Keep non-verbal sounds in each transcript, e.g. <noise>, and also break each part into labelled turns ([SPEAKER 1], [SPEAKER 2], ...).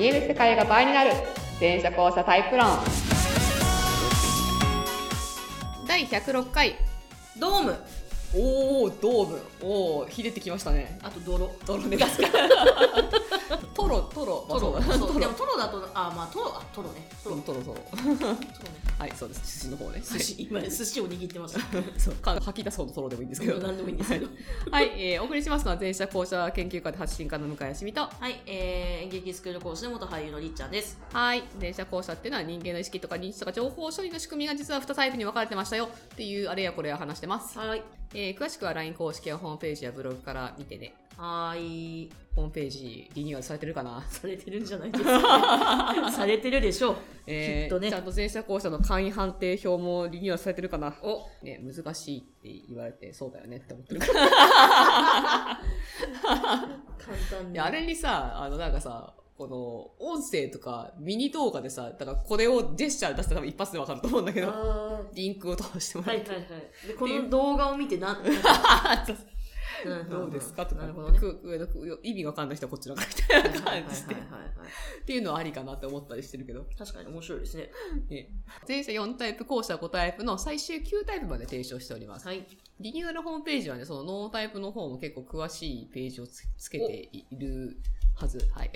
[SPEAKER 1] 見える世界が倍になる。電車交差タイプ論。第106回。
[SPEAKER 2] ドーム。
[SPEAKER 1] おおドームおおひでてきましたね。
[SPEAKER 2] あと泥。
[SPEAKER 1] 泥ね。ト <laughs> ロトロ。
[SPEAKER 2] トロ。
[SPEAKER 1] まあそう。だ
[SPEAKER 2] そうでもトロだとあまあトロあトロね。トロ。
[SPEAKER 1] トロトロ。<laughs> はいそうです。寿司の方ね。
[SPEAKER 2] 寿司今寿司を握ってます。<laughs>
[SPEAKER 1] そう。か吐き出そうのトロでもいいんですけど。
[SPEAKER 2] 何でもいいんですけど。
[SPEAKER 1] はい、えー、お送りしますのは前者後者研究家で発信家の向井しみと。
[SPEAKER 2] はい、えー、演劇スクール講師の元俳優のりっちゃんです。
[SPEAKER 1] はい。前者後者っていうのは人間の意識とか認知とか情報処理の仕組みが実は2タイプに分かれてましたよ。っていうあれやこれや話してます、
[SPEAKER 2] はい
[SPEAKER 1] えー、詳しくは LINE 公式やホームページやブログから見てね。
[SPEAKER 2] はーい。
[SPEAKER 1] ホームページリニューアルされてるかな？<laughs>
[SPEAKER 2] されてるんじゃないですか <laughs> されてるでしょう。
[SPEAKER 1] えー
[SPEAKER 2] きっとね。
[SPEAKER 1] ちゃんと前者後者の簡易判定表もリニューアルされてるかな？
[SPEAKER 2] お。
[SPEAKER 1] ね、難しいって言われてそうだよねって思ってる。<laughs>
[SPEAKER 2] 簡単に。
[SPEAKER 1] あれにさ、あの、なんかさ、この、音声とか、ミニ動画でさ、だからこれをジェスチャー出したら多分一発でわかると思うんだけど、
[SPEAKER 2] あ
[SPEAKER 1] リンクを通しても
[SPEAKER 2] ーはい
[SPEAKER 1] らって、
[SPEAKER 2] はいはいでこの動画を見てな <laughs>
[SPEAKER 1] どうですか？とか、
[SPEAKER 2] なるほどね。
[SPEAKER 1] くく意味がわかんない人はこっちのかみたいな
[SPEAKER 2] はいはいはい
[SPEAKER 1] 感じで、っ
[SPEAKER 2] はい
[SPEAKER 1] ていうのはありかなって思ったりしてるけど、
[SPEAKER 2] 確かに面白いですね。
[SPEAKER 1] ね、前者4タイプ、後者5タイプの最終9タイプまで提唱しております。
[SPEAKER 2] はい。
[SPEAKER 1] リニューアルホームページはね、そのノータイプの方も結構詳しいページをつつけているはず。はい。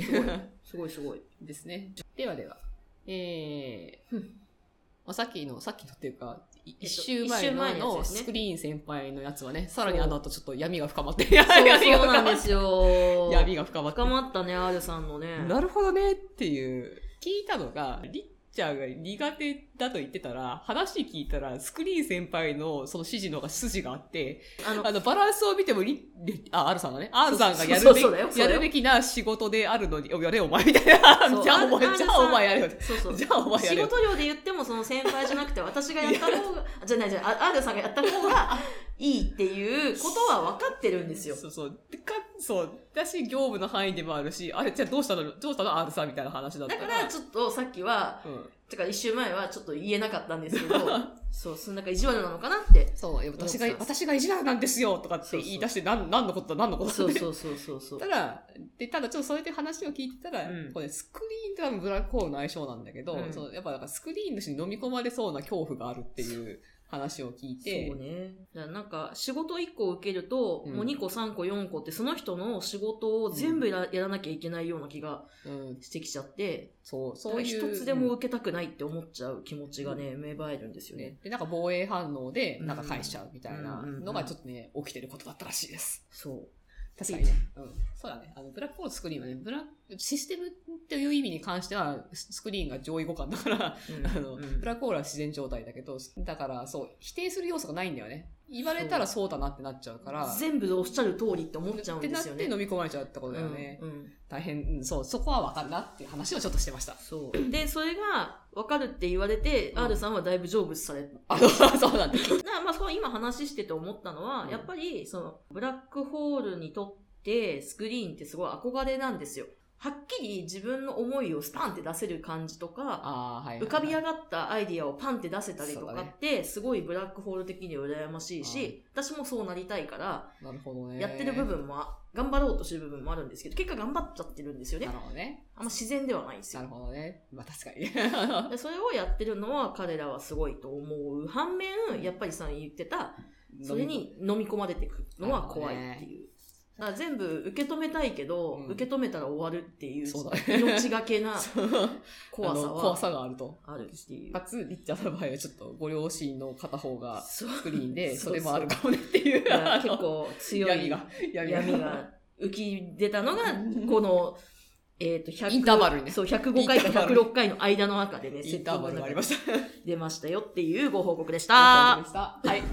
[SPEAKER 2] すごいすごい
[SPEAKER 1] ですね。<laughs> ではでは。えー、まあ、さっきの、さっきのっていうか、一週前のスクリーン先輩のやつはね、さらにあの後ちょっと闇が深まって、
[SPEAKER 2] そう
[SPEAKER 1] 闇が
[SPEAKER 2] そう
[SPEAKER 1] 深まって
[SPEAKER 2] なんですよ
[SPEAKER 1] 闇が深まって
[SPEAKER 2] 深。まったね R さんのね
[SPEAKER 1] なるほどねっていう、聞いたのが、リッチャーが苦手だと言ってたら、話聞いたら、スクリーン先輩のその指示の方が筋があって、
[SPEAKER 2] あの
[SPEAKER 1] あの、バランスを見てもリ、リあ、R さんがね、R さんがやるべき、やるべきな仕事であるのに、おやれお前みたいな。じゃあお前、じゃあお前やれよ。
[SPEAKER 2] そうそう <laughs>
[SPEAKER 1] じゃあお前や
[SPEAKER 2] 仕
[SPEAKER 1] れよ。
[SPEAKER 2] 事量で言ってもその先輩じゃなくて私がやった方がじゃないじゃないあ R さんがやった方がいいっていうことは分かってるんですよ
[SPEAKER 1] そうそう。でか、そう。だし、業務の範囲でもあるし、あれ、じゃあどうしたの？どうしたの ?R さんみたいな話だったら。
[SPEAKER 2] だからちょっとさっきは
[SPEAKER 1] うん。
[SPEAKER 2] てか一週前はちょっと言えなかったんですけど <laughs> そうそのなんか意地悪なのかなって
[SPEAKER 1] そう、私が私が意地悪なんですよとかって言い出して、なん、なんのこと？だ、なんのこと？だって。
[SPEAKER 2] そうそうそうそうそう
[SPEAKER 1] ただ、で、ただちょっとそれで話を聞いてたら、
[SPEAKER 2] うん
[SPEAKER 1] これスクリーンとブラックホールの相性なんだけど、
[SPEAKER 2] うん
[SPEAKER 1] そのやっぱなんかスクリーンの人に飲み込まれそうな恐怖があるっていう話を聞いて、
[SPEAKER 2] そうね。なんか、仕事1個受けると、
[SPEAKER 1] うん
[SPEAKER 2] もう2個、3個、4個って、その人の仕事を全部やら,、やらなきゃいけないような気が
[SPEAKER 1] うん、
[SPEAKER 2] してきちゃって、
[SPEAKER 1] そう、
[SPEAKER 2] そ
[SPEAKER 1] そうういう。
[SPEAKER 2] 一つでも受けたくないって思っちゃう気持ちがね、芽生えるんですよね。
[SPEAKER 1] ね、で、なんか防衛反応で、
[SPEAKER 2] うん
[SPEAKER 1] なんか返しちゃうみたいなのがちょっとね、起きてることだったらしいです。
[SPEAKER 2] そう。
[SPEAKER 1] 確かにね。うん。そうだね。あの、ブラックホールスクリーンはね、ブラシステムっていう意味に関しては、ススクリーンが上位互換だから、
[SPEAKER 2] うん
[SPEAKER 1] あの、
[SPEAKER 2] うん
[SPEAKER 1] ブラックホールは自然状態だけど、だからそう、否定する要素がないんだよね。言われたらそうだなってなっちゃうから。
[SPEAKER 2] 全部おっしゃる通りって思っちゃうん
[SPEAKER 1] ってなって
[SPEAKER 2] ですよね。
[SPEAKER 1] 飲み込まれちゃうってことだよね。
[SPEAKER 2] うんうん
[SPEAKER 1] 大変、うんそう、そこは分かるなっていう話をちょっとしてました。
[SPEAKER 2] そう。で、それが分かるって言われて、
[SPEAKER 1] うん
[SPEAKER 2] R さんはだいぶ成仏され
[SPEAKER 1] あの、そうなんだ。<laughs>
[SPEAKER 2] なまあ、そう今話してて思ったのは、
[SPEAKER 1] うん
[SPEAKER 2] やっぱり、その、ブラックホールにとって、スクリーンってすごい憧れなんですよ。はっきり自分の思いをスパンって出せる感じとか、
[SPEAKER 1] ああ、はい、はい。
[SPEAKER 2] 浮かび上がったアイディアをパンって出せたりとかって、すごいブラックホール的に羨ましいし、私もそうなりたいから、
[SPEAKER 1] なるほどね。
[SPEAKER 2] やってる部分も、頑張ろうとしてる部分もあるんですけど、結果頑張っちゃってるんですよね
[SPEAKER 1] な。るほどね。
[SPEAKER 2] あんま自然ではないんです
[SPEAKER 1] な
[SPEAKER 2] よ。
[SPEAKER 1] るほどね。まあ確かに。<laughs>
[SPEAKER 2] でそれをやってるのは彼らはすごいと思う。反面、やっぱりさ言ってた、それに飲み込まれていくのは怖いっていう。だから全部受け止めたいけど、
[SPEAKER 1] うん
[SPEAKER 2] 受け止めたら終わるっていう、
[SPEAKER 1] そうだね
[SPEAKER 2] 命がけな <laughs> 怖さ
[SPEAKER 1] あの怖
[SPEAKER 2] は
[SPEAKER 1] さがあると。
[SPEAKER 2] あるっていう
[SPEAKER 1] か。つ、リッチャーの場合はちょっとご両親の片方がスクリーンで、
[SPEAKER 2] そ
[SPEAKER 1] れもあるかもねっていう。
[SPEAKER 2] 結構強い
[SPEAKER 1] 闇が、闇が。
[SPEAKER 2] 浮き出たのが、この、えっ、と、100
[SPEAKER 1] インターバルにね
[SPEAKER 2] そう、105回か
[SPEAKER 1] インターバル
[SPEAKER 2] 106回の間の中でね、
[SPEAKER 1] インターバルがありました。
[SPEAKER 2] 出ましたよっていうご報告でし
[SPEAKER 1] あ
[SPEAKER 2] た。
[SPEAKER 1] はい。<laughs>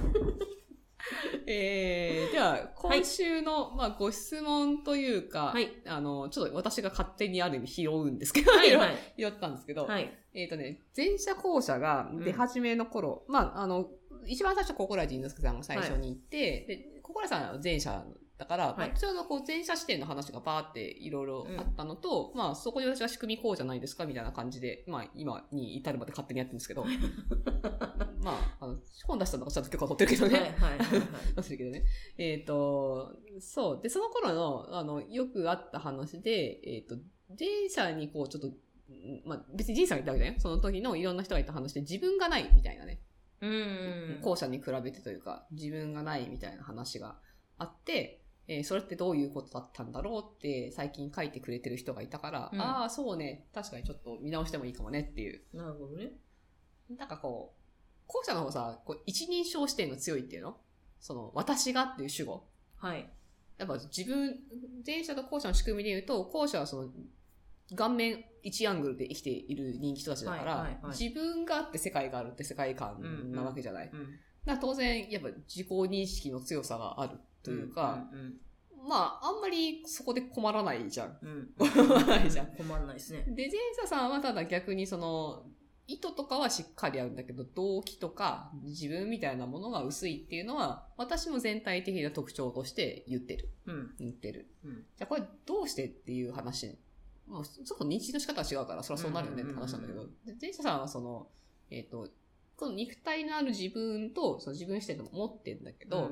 [SPEAKER 1] <laughs> えー、では、今週の、まあ、ご質問というか、
[SPEAKER 2] はい
[SPEAKER 1] あの、ちょっと私が勝手にある意味拾うんですけど、
[SPEAKER 2] はいはい。
[SPEAKER 1] 拾ったんですけど、
[SPEAKER 2] はい。
[SPEAKER 1] えっ、とね、前者後者が出始めの頃、まあ、あの、一番最初、ココラジンのすけさんが最初に行って、で、ココラさんは前者だから、
[SPEAKER 2] はい
[SPEAKER 1] まあ、ちょうどこう前者視点の話がバーっていろいろあったのと、まあ、そこで私は仕組みこうじゃないですかみたいな感じで、まあ、今に至るまで勝手にやってるんですけど、<laughs> まあ、あの、本出したのがちゃんと許可を取ってるけどね。
[SPEAKER 2] はいはいはいはい。<laughs>
[SPEAKER 1] 出してるけどね。えっ、と、そう。で、その頃の、あの、よくあった話で、えっ、と、J さんにこう、ちょっと、うんまあ、別に J さんが言ったわけだよ。その時のいろんな人が言った話で自分がないみたいなね。
[SPEAKER 2] うん。
[SPEAKER 1] 後者に比べてというか、自分がないみたいな話があって、えーそれってどういうことだったんだろうって最近書いてくれてる人がいたから、
[SPEAKER 2] うん
[SPEAKER 1] ああ、そうね、確かにちょっと見直してもいいかもねっていう。
[SPEAKER 2] なるほどね。
[SPEAKER 1] なんかこう、後者の方さ、こう一人称視点が強いっていうの？その、私がっていう主語。
[SPEAKER 2] はい。
[SPEAKER 1] やっぱ自分、前者と後者の仕組みで言うと、後者はその、顔面一アングルで生きている人気人たちだから、
[SPEAKER 2] はいはいはい
[SPEAKER 1] 自分があって世界があるって世界観なわけじゃない。
[SPEAKER 2] うん。
[SPEAKER 1] だから当然、やっぱ自己認識の強さがあるというか、
[SPEAKER 2] うん。
[SPEAKER 1] まあ、あんまりそこで困らないじゃん。
[SPEAKER 2] うん。
[SPEAKER 1] 困らないじゃん。
[SPEAKER 2] 困んないですね。
[SPEAKER 1] で、前者さんはただ逆にその、意図とかはしっかりあるんだけど、動機とか自分みたいなものが薄いっていうのは、私も全体的な特徴として言ってる。
[SPEAKER 2] うん。
[SPEAKER 1] 言ってる。
[SPEAKER 2] うん
[SPEAKER 1] じゃあこれどうしてっていう話。もうそこ認知の仕方は違うから、それはそうなるよねって話なんだけど、で前者さんはその、えっ、と、この肉体のある自分と、その自分視点でも持ってんだけど、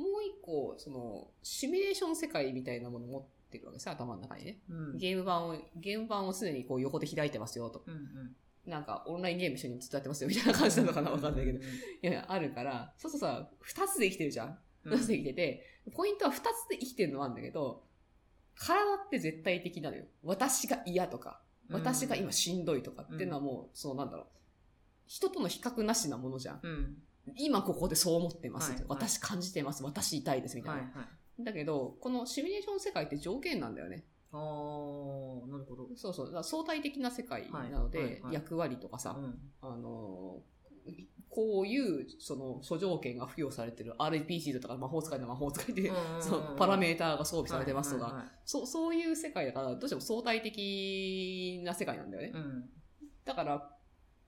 [SPEAKER 1] もう一個、その、シミュレーション世界みたいなものを持ってるわけですよ、頭の中にね。
[SPEAKER 2] うん。
[SPEAKER 1] ゲーム版を、ゲーム版を常にこう横で開いてますよと。
[SPEAKER 2] うん。うん。
[SPEAKER 1] なんか、オンラインゲーム一緒にずっとやってますよ、みたいな感じなのかなわかんないけど。いやいや、あるから、そうそうさ、二つで生きてるじゃん。
[SPEAKER 2] うん。
[SPEAKER 1] 二つで生きてて、ポイントは二つで生きてるのはあるんだけど、体って絶対的なのよ。私が嫌とか、私が今しんどいとかっていうのはもう、そうなんだろう。人との比較なしなものじゃん。
[SPEAKER 2] うん。
[SPEAKER 1] 今ここでそう思ってます。
[SPEAKER 2] はいはい
[SPEAKER 1] 私感じてます。私痛いです。みたいな。
[SPEAKER 2] はいはい。
[SPEAKER 1] だけど、このシミュレーション世界って条件なんだよね。
[SPEAKER 2] あー、なるほど。
[SPEAKER 1] そうそう。相対的な世界なので、
[SPEAKER 2] はいはいはい
[SPEAKER 1] 役割とかさ、
[SPEAKER 2] うん。
[SPEAKER 1] あのーこういう、その、諸条件が付与されてる RPG だとか魔法使いの魔法使いで、そのパラメーターが装備されてますとか、
[SPEAKER 2] はいはいはい
[SPEAKER 1] そう、そういう世界だから、どうしても相対的な世界なんだよね。
[SPEAKER 2] うん。
[SPEAKER 1] だから、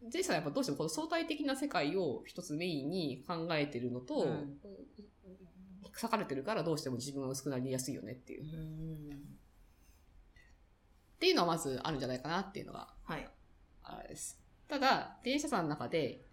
[SPEAKER 1] ジェイさんはやっぱどうしてもこの相対的な世界を一つメインに考えてるのと、
[SPEAKER 2] うん
[SPEAKER 1] 裂かれてるからどうしても自分が薄くなりやすいよねっていう。っ
[SPEAKER 2] うん。
[SPEAKER 1] ていうのはまずあるんじゃないかなっていうのが、
[SPEAKER 2] はい。
[SPEAKER 1] あれです。ただ、電車さんの中で、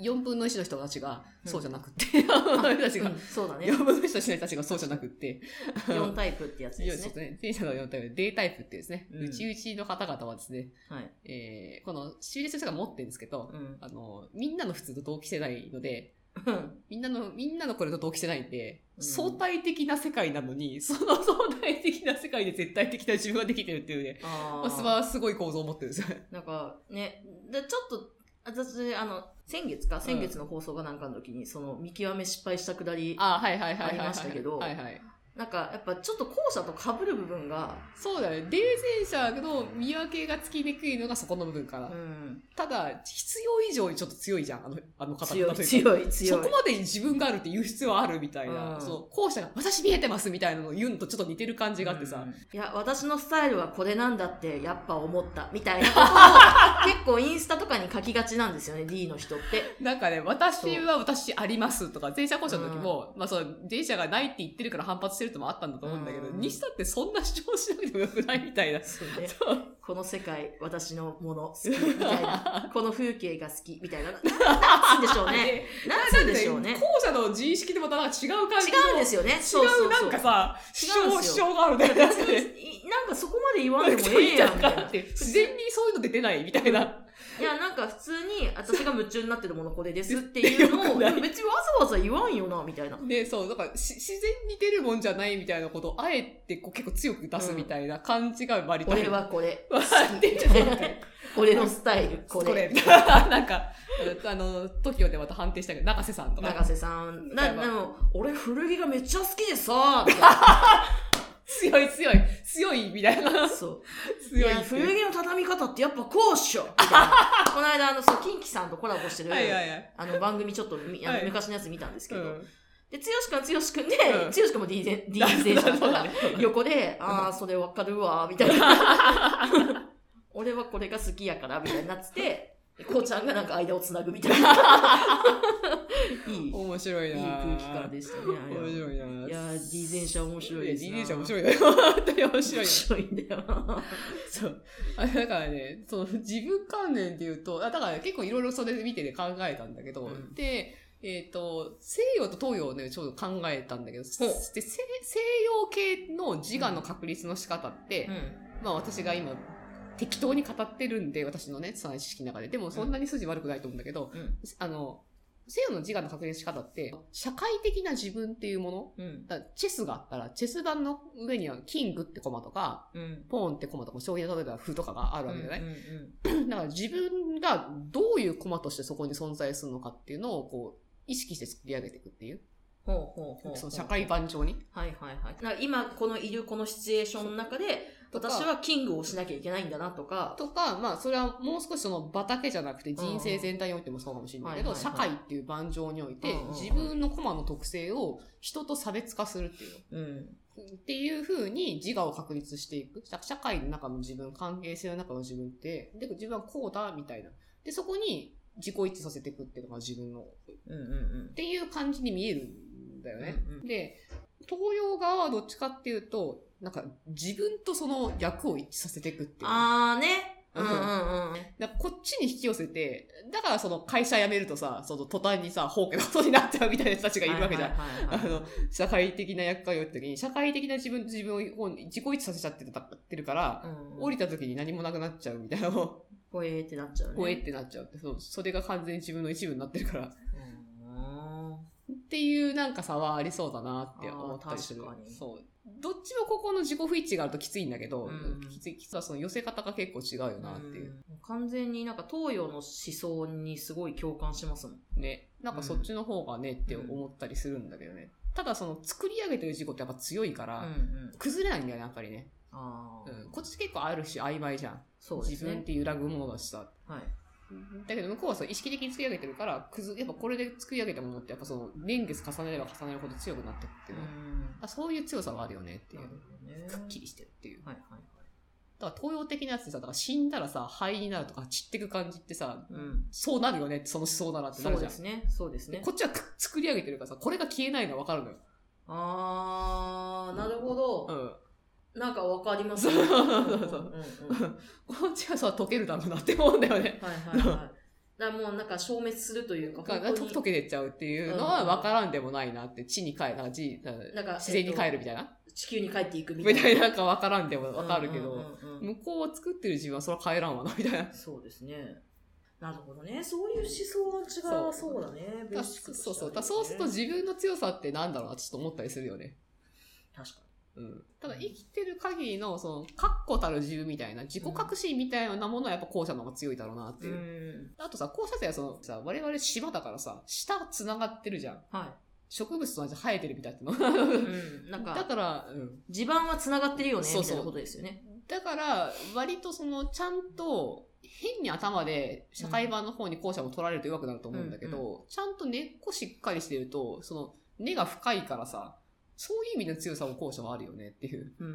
[SPEAKER 1] 4分の1 <laughs> の人たちがそうじゃなくって、人たちが
[SPEAKER 2] うん、そうだね
[SPEAKER 1] 4。分の1の人たちがそうじゃなくって、
[SPEAKER 2] 4タイプってやつですね。
[SPEAKER 1] そうですね。電車の4タイプ、データイプってですね、
[SPEAKER 2] うん
[SPEAKER 1] うちうちの方々はですね、
[SPEAKER 2] はい。
[SPEAKER 1] えー、このシミュレーションが持ってるんですけど、
[SPEAKER 2] うん。
[SPEAKER 1] あの、みんなの普通と同期してないので、
[SPEAKER 2] うん
[SPEAKER 1] みんなの、みんなのこれと同期してないんで、
[SPEAKER 2] うん
[SPEAKER 1] 相対的な世界なのに、その相対的な世界で絶対的な自分ができてるっていうね、
[SPEAKER 2] あ
[SPEAKER 1] まあ、すごい構造を持ってるんですよ。
[SPEAKER 2] なんかね、でちょっと、私、あの、先月か、先月の放送がなんかの時に、その、見極め失敗したくだり、
[SPEAKER 1] あはいはいはいはいはい。
[SPEAKER 2] ありましたけど
[SPEAKER 1] はいはい。
[SPEAKER 2] なんか、やっぱちょっと後者と被る部分が、
[SPEAKER 1] そうだね。冷戦者の見分けがつきにくいのがそこの部分かな。
[SPEAKER 2] うん、
[SPEAKER 1] ただ、必要以上にちょっと強いじゃん、あの、あの方
[SPEAKER 2] 強い、強い、強い。
[SPEAKER 1] そこまでに自分があるって言う必要はあるみたいな、
[SPEAKER 2] うん。
[SPEAKER 1] そう、後者が私見えてますみたいなのを言うのとちょっと似てる感じがあってさ、
[SPEAKER 2] うん。いや、私のスタイルはこれなんだって、やっぱ思った、みたいなことを、結構インスタとかに書きがちなんですよね、D の人って。
[SPEAKER 1] なんかね、私は私ありますとか、前者後者の時も、まあそう、前者がないって言ってるから反発してるともあったんだと思うんだけど、
[SPEAKER 2] うん
[SPEAKER 1] にしたってそんな主張しなくてもよくないみたいな。
[SPEAKER 2] そうね。<laughs> この世界、私のもの好き、みたいな。<laughs> この風景が好き、みたいな。な <laughs> なんつうんでしょうね。なんつうんでしょうね。
[SPEAKER 1] 後者の自意識でまた違う感じ
[SPEAKER 2] 違うんですよね。
[SPEAKER 1] 違うなんかさ、主張、主張があるね。なんかね
[SPEAKER 2] いなんかそこまで言わんでもええやん、みたいな。
[SPEAKER 1] 自然にそういうの出てないみたいな。
[SPEAKER 2] いや、<laughs> なんか普通に私が夢中になってるものこれですっていうのを、別にわざわざ言わんよな、みたいな。
[SPEAKER 1] で、そう、だからし自然に出るもんじゃないみたいなことを、あえてこう結構強く出すみたいな感じが割と。
[SPEAKER 2] 俺はこれ。俺 <laughs> のスタイル、こ
[SPEAKER 1] これ、
[SPEAKER 2] れ。
[SPEAKER 1] みたいな。なんか、あの、TOKIO でまた判定したけど、<laughs> 中瀬さんとか。
[SPEAKER 2] 永瀬さん。な、でも、俺古着がめっちゃ好きでさ、みたいな。
[SPEAKER 1] 強い強い、強いみたいな。
[SPEAKER 2] そう。い
[SPEAKER 1] 強い
[SPEAKER 2] や、
[SPEAKER 1] っていう。
[SPEAKER 2] 古着の畳み方ってやっぱこうっしょ。<laughs> この間、あの、そう、キンキさんとコラボしてる、
[SPEAKER 1] はいはいはい。
[SPEAKER 2] あの、番組ちょっとみ、あの
[SPEAKER 1] はい
[SPEAKER 2] 昔のやつ見たんですけど、
[SPEAKER 1] うん。
[SPEAKER 2] で、つよしくんはつよしくんで、
[SPEAKER 1] うん
[SPEAKER 2] つよしくんも D ゼン、D ゼン者だから。横で、<laughs> ああ、それわかるわ、みたいな。<laughs> 俺はこれが好きやから、みたいになってて、こうちゃんがなんか間をつなぐみたいな。<laughs> いい、いい
[SPEAKER 1] 面白いな
[SPEAKER 2] 空気感でしたね。
[SPEAKER 1] 面白いない
[SPEAKER 2] やー、D ゼン者面白いですな。
[SPEAKER 1] D 電車面白いよ。本当に面白い
[SPEAKER 2] 面
[SPEAKER 1] よ。
[SPEAKER 2] 白いんだよな。
[SPEAKER 1] そう。あれだからね、その自分関連で言うと、あだから結構いろいろそれで見てて考えたんだけど、
[SPEAKER 2] うん
[SPEAKER 1] で、えっ、と、西洋と東洋をね、ちょっと考えたんだけど、で西西洋系の自我の確立の仕方って、
[SPEAKER 2] うん。
[SPEAKER 1] まあ私が今、適当に語ってるんで、私のね、つ知識の中で。でもそんなに筋悪くないと思うんだけど、
[SPEAKER 2] うん。
[SPEAKER 1] あの、西洋の自我の確認の仕方って、社会的な自分っていうもの
[SPEAKER 2] うん。
[SPEAKER 1] チェスがあったら、チェス盤の上にはキングってコマとか、
[SPEAKER 2] うん。
[SPEAKER 1] ポーンってコマとか、将棋の例えば歩とかがあるわけじゃない、
[SPEAKER 2] うん
[SPEAKER 1] だから自分がどういうコマとしてそこに存在するのかっていうのを、こう、意識して作り上げていくっていう。
[SPEAKER 2] ほうほうほう。
[SPEAKER 1] その社会盤上に？
[SPEAKER 2] はいはいはい。だから今このいるこのシチュエーションの中で、私はキングをしなきゃいけないんだなとか、
[SPEAKER 1] とか、まあ、それはもう少しその場だけじゃなくて人生全体においてもそうかもしれないけど、
[SPEAKER 2] うん
[SPEAKER 1] 社会っていう盤上において
[SPEAKER 2] うんうんうん
[SPEAKER 1] 自分のコマの特性を人と差別化するっていうの。
[SPEAKER 2] うん。
[SPEAKER 1] っていう風に自我を確立していく。社社会の中の自分、関係性の中の自分って、で、自分はこうだ、みたいな。で、そこに自己一致させていくっていうのが自分の、っ
[SPEAKER 2] うんうん
[SPEAKER 1] ていう感じに見えるんだよね。
[SPEAKER 2] うんうん
[SPEAKER 1] で、東洋側はどっちかっていうと、なんか自分とその役を一致させていくっていう。
[SPEAKER 2] あーね。う
[SPEAKER 1] うんん
[SPEAKER 2] うんうん。
[SPEAKER 1] こっちに引き寄せて、だからその会社辞めるとさ、その途端にさ、放棄のことになっちゃうみたいな人たちがいるわけじゃん。あの、社会的な役割をやった時に、社会的な自分、自分を自己一致させちゃってたってるから、
[SPEAKER 2] うん
[SPEAKER 1] 降りた時に何もなくなっちゃうみたいなのを、<laughs>
[SPEAKER 2] ほえーってなっちゃうね。
[SPEAKER 1] ほえってなっちゃうって、そう、それが完全に自分の一部になってるから、
[SPEAKER 2] うん
[SPEAKER 1] っていうなんか差はありそうだなって思ったりするそう。どっちもここの自己不一致があるときついんだけど、
[SPEAKER 2] うん
[SPEAKER 1] きつい、きつはその寄せ方が結構違うよなっていう。
[SPEAKER 2] うん完全になんか東洋の思想にすごい共感しますもん。
[SPEAKER 1] ね。なんかそっちの方がねって思ったりするんだけどね。ただその作り上げてる自己ってやっぱ強いから、
[SPEAKER 2] うんうん。
[SPEAKER 1] 崩れないんだよね、やっぱりね。
[SPEAKER 2] ああ、
[SPEAKER 1] うん。こっち結構あるし曖昧じゃん。
[SPEAKER 2] そうですね
[SPEAKER 1] 自分っ。て揺らぐものだしさ。
[SPEAKER 2] はい。
[SPEAKER 1] だけど向こうはそう意識的に作り上げてるから、くず、やっぱこれで作り上げたものってやっぱその年月重ねれば重ねるほど強くなっていくっていうの、
[SPEAKER 2] ん。
[SPEAKER 1] あそういう強さがあるよねっていう
[SPEAKER 2] ね。
[SPEAKER 1] くっきりしてるっていう。
[SPEAKER 2] はいはいはい。
[SPEAKER 1] だから東洋的なやつでさ、だから死んだらさ、灰になるとか散ってく感じってさ、
[SPEAKER 2] うん。
[SPEAKER 1] そうなるよねってその思想ならってな
[SPEAKER 2] そう
[SPEAKER 1] るじゃん。
[SPEAKER 2] ですね。そうですね
[SPEAKER 1] こ。っちはく作り上げてるからさ、これが消えないのはわかるのよ。
[SPEAKER 2] あー、なるほど。
[SPEAKER 1] うん。
[SPEAKER 2] なんかわかります
[SPEAKER 1] そう
[SPEAKER 2] ね。
[SPEAKER 1] こっちはさ、溶けるだろうなって思うん。だよね。
[SPEAKER 2] はいはいはい。だもうなん。か消滅するというか、
[SPEAKER 1] が
[SPEAKER 2] 本当に
[SPEAKER 1] 溶けてっちゃうっていうのは分からん。でもないなって、地に帰る、なん。か地、
[SPEAKER 2] なん。か
[SPEAKER 1] 自然に帰るみたいな。
[SPEAKER 2] 地球に帰っていくみたいな。
[SPEAKER 1] みたいななん。か分からん。でも分かるけど、向こうを作ってる自分はそれは帰らん。わな、みたいな。
[SPEAKER 2] そうですね。なるほどね。そういう思想が違うはそうだね。
[SPEAKER 1] そうそう。
[SPEAKER 2] はね
[SPEAKER 1] だそうすると自分の強さってなん。だろうな、ちょっと思ったりするよね。
[SPEAKER 2] 確か
[SPEAKER 1] うん。ただ生きてる限りの、その、確固たる自分みたいな、自己革新みたいなものはやっぱ後者の方が強いだろうなって
[SPEAKER 2] に。
[SPEAKER 1] いう。あとさ、後者ってはそのさ、我々島だからさ、下繋がってるじゃん。
[SPEAKER 2] は
[SPEAKER 1] 植物と同じ生えてるみたいな。
[SPEAKER 2] うん。なん
[SPEAKER 1] だ
[SPEAKER 2] か、
[SPEAKER 1] から、うん。
[SPEAKER 2] 地盤は繋がってるよね、
[SPEAKER 1] そうそう
[SPEAKER 2] みたいなことですよね。
[SPEAKER 1] だから、割とその、ちゃんと、変に頭で社会版の方に後者も取られると弱くなると思うんだけど、ちゃんと根っこしっかりしてると、その、根が深いからさ、そういう意味での強さも後者はあるよねっていう
[SPEAKER 2] うんう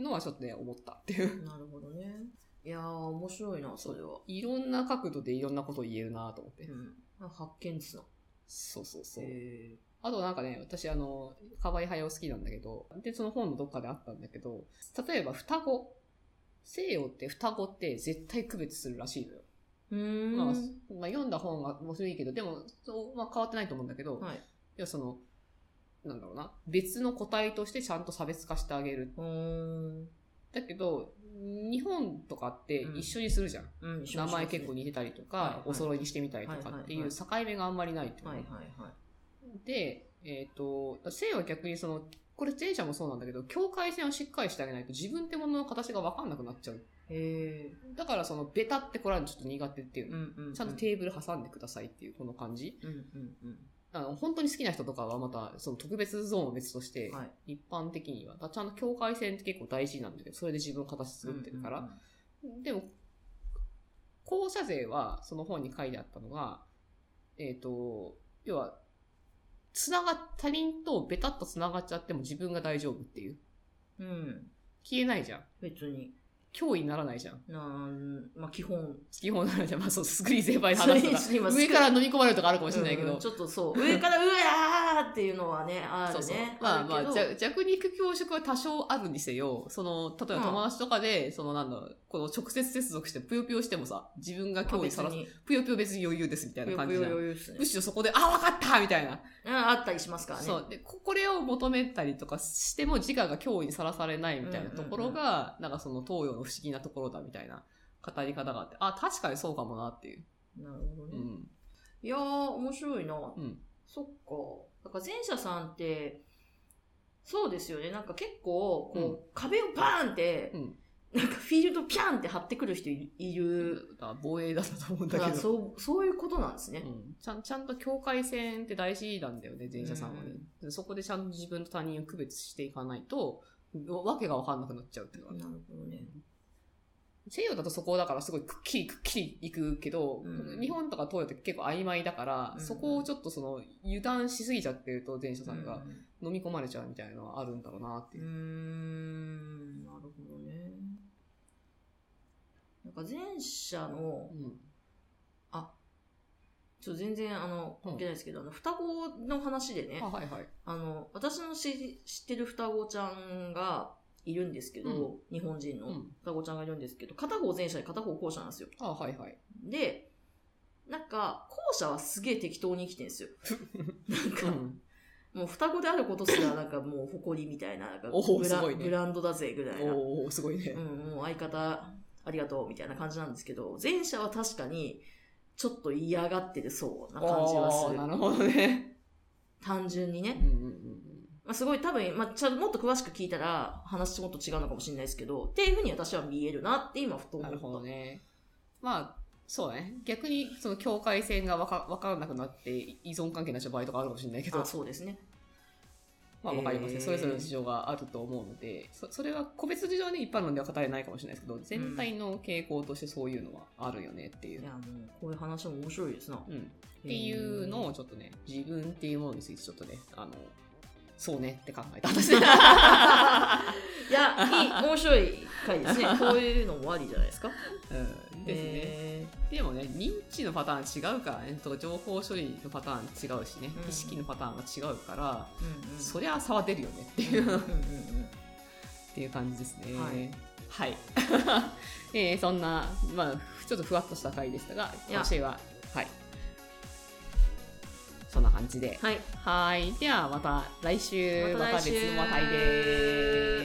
[SPEAKER 2] ん
[SPEAKER 1] のはちょっとね、思ったっていう
[SPEAKER 2] う。ん。なるほどね。いやー、面白いな、それは。
[SPEAKER 1] いろんな角度でいろんなことを言えるなと思って。
[SPEAKER 2] うん。発見ですな。
[SPEAKER 1] そうそうそう。
[SPEAKER 2] へ
[SPEAKER 1] あとなんかね、私あの、かわいはやを好きなんだけど、で、その本のどっかであったんだけど、例えば双子。西洋って双子って絶対区別するらしいのよ。
[SPEAKER 2] ーうーん。
[SPEAKER 1] まあ、まあ、読んだ本が面白いけど、でも、そうまあ、変わってないと思うんだけど、
[SPEAKER 2] はい。
[SPEAKER 1] いや、その、なんだろうな、別の個体としてちゃんと差別化してあげる。
[SPEAKER 2] うーん。
[SPEAKER 1] だけど、日本とかって
[SPEAKER 2] うん
[SPEAKER 1] 一緒にするじゃん。
[SPEAKER 2] うん、
[SPEAKER 1] 名前結構似てたりとか、
[SPEAKER 2] はいはい
[SPEAKER 1] お揃いにしてみたりとかっていう境目があんまりないっていうの
[SPEAKER 2] はいはいはい。
[SPEAKER 1] で、えっ、と、西洋は逆にその、これ前者もそうなんだけど、境界線をしっかりしてあげないと自分ってものの形がわかんなくなっちゃう。
[SPEAKER 2] へ
[SPEAKER 1] だからその、ベタってこれはちょっと苦手っていう
[SPEAKER 2] ー。
[SPEAKER 1] の。
[SPEAKER 2] んうん。
[SPEAKER 1] ちゃんとテーブル挟んでくださいっていうこの感じ。
[SPEAKER 2] うんうんうん。
[SPEAKER 1] あの、本当に好きな人とかはまた、その特別ゾーンは別として、
[SPEAKER 2] はい。
[SPEAKER 1] 一般的には、ちゃんと境界線って結構大事なんだけど、それで自分の形作ってるから。でも、校舎税は、その本に書いてあったのが、えっ、と、要は、つなが、他人とベタっとつながっちゃっても自分が大丈夫っていう。
[SPEAKER 2] うん。うん。
[SPEAKER 1] 消えないじゃん。
[SPEAKER 2] 別に。
[SPEAKER 1] 脅威にならないじゃん。
[SPEAKER 2] なんまあ基本。
[SPEAKER 1] 基本ならじゃん。まあそう、スクリーン先輩の話とか上から飲み込まれるとかあるかもしれないけど。
[SPEAKER 2] うんちょっとそう。上からうわーっていうのはね、あるね。
[SPEAKER 1] そうそう。まあまあ、
[SPEAKER 2] るけど
[SPEAKER 1] じゃ弱肉強食は多少あるにせよ、その、例えば友達とかで、そのなんだ、この直接接続してぷよぷよしてもさ、自分が脅威さらす、ぷよぷよ別に余裕ですみたいな感じじゃん。
[SPEAKER 2] ぷよぷよ余裕っすね
[SPEAKER 1] むしろそこで、あ、わかったみたいな。
[SPEAKER 2] うんあったりしますからね。
[SPEAKER 1] そう。で、ここれを求めたりとかしても自我が脅威にさらされないみたいなところが、なんかその東洋の不思議なところだみたいな語り方があって、あ、確かにそうかもなっていう。
[SPEAKER 2] なるほどね。
[SPEAKER 1] うん。
[SPEAKER 2] いやー、面白いな。
[SPEAKER 1] うん。
[SPEAKER 2] そっか。だから前者さんって、そうですよね。なんか結構、こう、
[SPEAKER 1] うん
[SPEAKER 2] 壁をバーンって、
[SPEAKER 1] うん
[SPEAKER 2] なんかフィールドピャンって張ってくる人いいる。
[SPEAKER 1] だ防衛だったと思うんだ
[SPEAKER 2] だ
[SPEAKER 1] けど。
[SPEAKER 2] そう、そういうことなんですね。
[SPEAKER 1] うん、ちゃんちゃんと境界線って大事なんだよね、前者さんはね。でそこでちゃんと自分と他人を区別していかないと、わけがわかんなくなっちゃうっていうのは、
[SPEAKER 2] なるほどね。
[SPEAKER 1] 西洋だとそこだからすごいくっきりくっきりいくけど、
[SPEAKER 2] うん。
[SPEAKER 1] 日本とか東洋って結構曖昧だから、
[SPEAKER 2] うん。
[SPEAKER 1] そこをちょっとその油断しすぎちゃってると前者さんが
[SPEAKER 2] う
[SPEAKER 1] 飲み込まれちゃうみたいなのはあるんだろうなっていう。
[SPEAKER 2] ーん、なるほどね。なんか前者の、
[SPEAKER 1] うん。
[SPEAKER 2] あ、ちょっと全然あの、関係ないですけど、あの、双子の話でね。
[SPEAKER 1] あ、、はいはい。
[SPEAKER 2] あの、私の知知ってる双子ちゃんがいるんですけど、日本人の
[SPEAKER 1] うん
[SPEAKER 2] 双子ちゃんがいるんですけど、片方前者で片方後者なんですよ。
[SPEAKER 1] あはいはい。
[SPEAKER 2] で、なんか、後者はすげえ適当に生きてるんですよ。<laughs> なんか、
[SPEAKER 1] うん。
[SPEAKER 2] もう双子であることすらなんかもう誇りみたいな、なんかブラ
[SPEAKER 1] ね
[SPEAKER 2] ブランドだぜぐらいな。
[SPEAKER 1] おおすごいね
[SPEAKER 2] う。ん、もう相方ありがとうみたいな感じなんですけど、前者は確かにちょっと嫌がってるそうな感じはする。
[SPEAKER 1] なるほどね。
[SPEAKER 2] 単純にね。
[SPEAKER 1] うんうんうん
[SPEAKER 2] まあ、すごい多分、まあ、ちゃんもっと詳しく聞いたら話もっと違うのかもしれないですけど、っていうふうに私は見えるなって今ふと思った。
[SPEAKER 1] なるほどね。まあ、そうだね。逆に、その境界線がわかわからなくなって依存関係になっちゃう場合とかあるかもしれないけど
[SPEAKER 2] あ、、そうですね。
[SPEAKER 1] まあわかりますね。
[SPEAKER 2] へー
[SPEAKER 1] それぞれの事情があると思うので、そそれは個別事情に一般論では語れないかもしれないですけど、全体の傾向としてそういうのはあるよねっていう。
[SPEAKER 2] いや、もう、こういう話も面白いですな。
[SPEAKER 1] うん。っていうのをちょっとね、自分っていうものについてちょっとね、あの、そうねって考えた話。<laughs>
[SPEAKER 2] いや、いい、面白い回ですね。<laughs> こういうのもありじゃないですか。
[SPEAKER 1] うん、ですね。
[SPEAKER 2] え
[SPEAKER 1] でもね、認知のパターン違うからね、とか情報処理のパターン違うしね、
[SPEAKER 2] うん
[SPEAKER 1] 意識のパターンが違うから、
[SPEAKER 2] ーうんうん、
[SPEAKER 1] そりゃ差は出るよねっていう、
[SPEAKER 2] うんうんうん
[SPEAKER 1] っていう感じですね。
[SPEAKER 2] はい。
[SPEAKER 1] はい。<laughs> えーそんな、まあ、ちょっとふわっとした回でしたが、今週は、はい。そんな感じで。
[SPEAKER 2] はい。
[SPEAKER 1] はい。では、また来週、また別の話題です。